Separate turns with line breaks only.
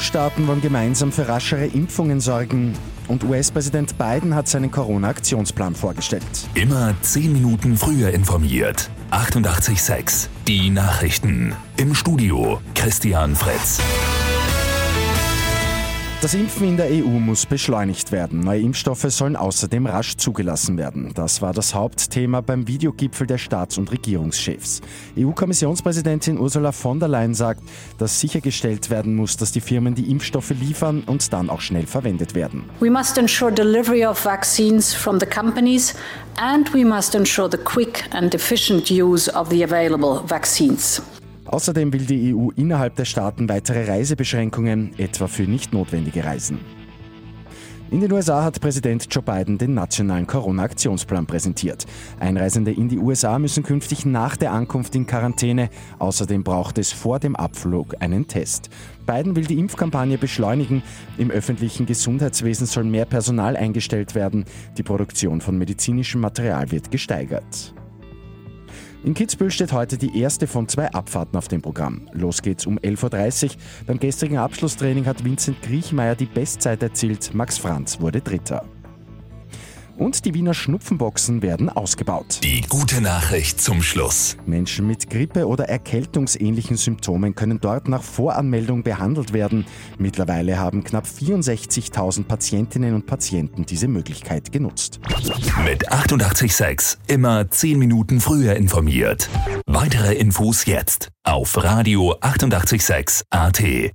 EU-Staaten wollen gemeinsam für raschere Impfungen sorgen. Und US-Präsident Biden hat seinen Corona-Aktionsplan vorgestellt.
Immer 10 Minuten früher informiert. 88.6 Die Nachrichten. Im Studio Christian Fritz.
Das Impfen in der EU muss beschleunigt werden. Neue Impfstoffe sollen außerdem rasch zugelassen werden. Das war das Hauptthema beim Videogipfel der Staats- und Regierungschefs. EU-Kommissionspräsidentin Ursula von der Leyen sagt, dass sichergestellt werden muss, dass die Firmen die Impfstoffe liefern und dann auch schnell verwendet werden.
We must ensure delivery of vaccines from the companies and we must ensure the quick and efficient use of the available vaccines.
Außerdem will die EU innerhalb der Staaten weitere Reisebeschränkungen, etwa für nicht notwendige Reisen. In den USA hat Präsident Joe Biden den nationalen Corona-Aktionsplan präsentiert. Einreisende in die USA müssen künftig nach der Ankunft in Quarantäne. Außerdem braucht es vor dem Abflug einen Test. Biden will die Impfkampagne beschleunigen. Im öffentlichen Gesundheitswesen soll mehr Personal eingestellt werden. Die Produktion von medizinischem Material wird gesteigert. In Kitzbühel steht heute die erste von zwei Abfahrten auf dem Programm. Los geht's um 11.30 Uhr. Beim gestrigen Abschlusstraining hat Vincent Griechmeier die Bestzeit erzielt. Max Franz wurde Dritter. Und die Wiener Schnupfenboxen werden ausgebaut.
Die gute Nachricht zum Schluss.
Menschen mit Grippe oder erkältungsähnlichen Symptomen können dort nach Voranmeldung behandelt werden. Mittlerweile haben knapp 64.000 Patientinnen und Patienten diese Möglichkeit genutzt.
Mit 88.6 immer 10 Minuten früher informiert. Weitere Infos jetzt auf Radio 88.6 AT.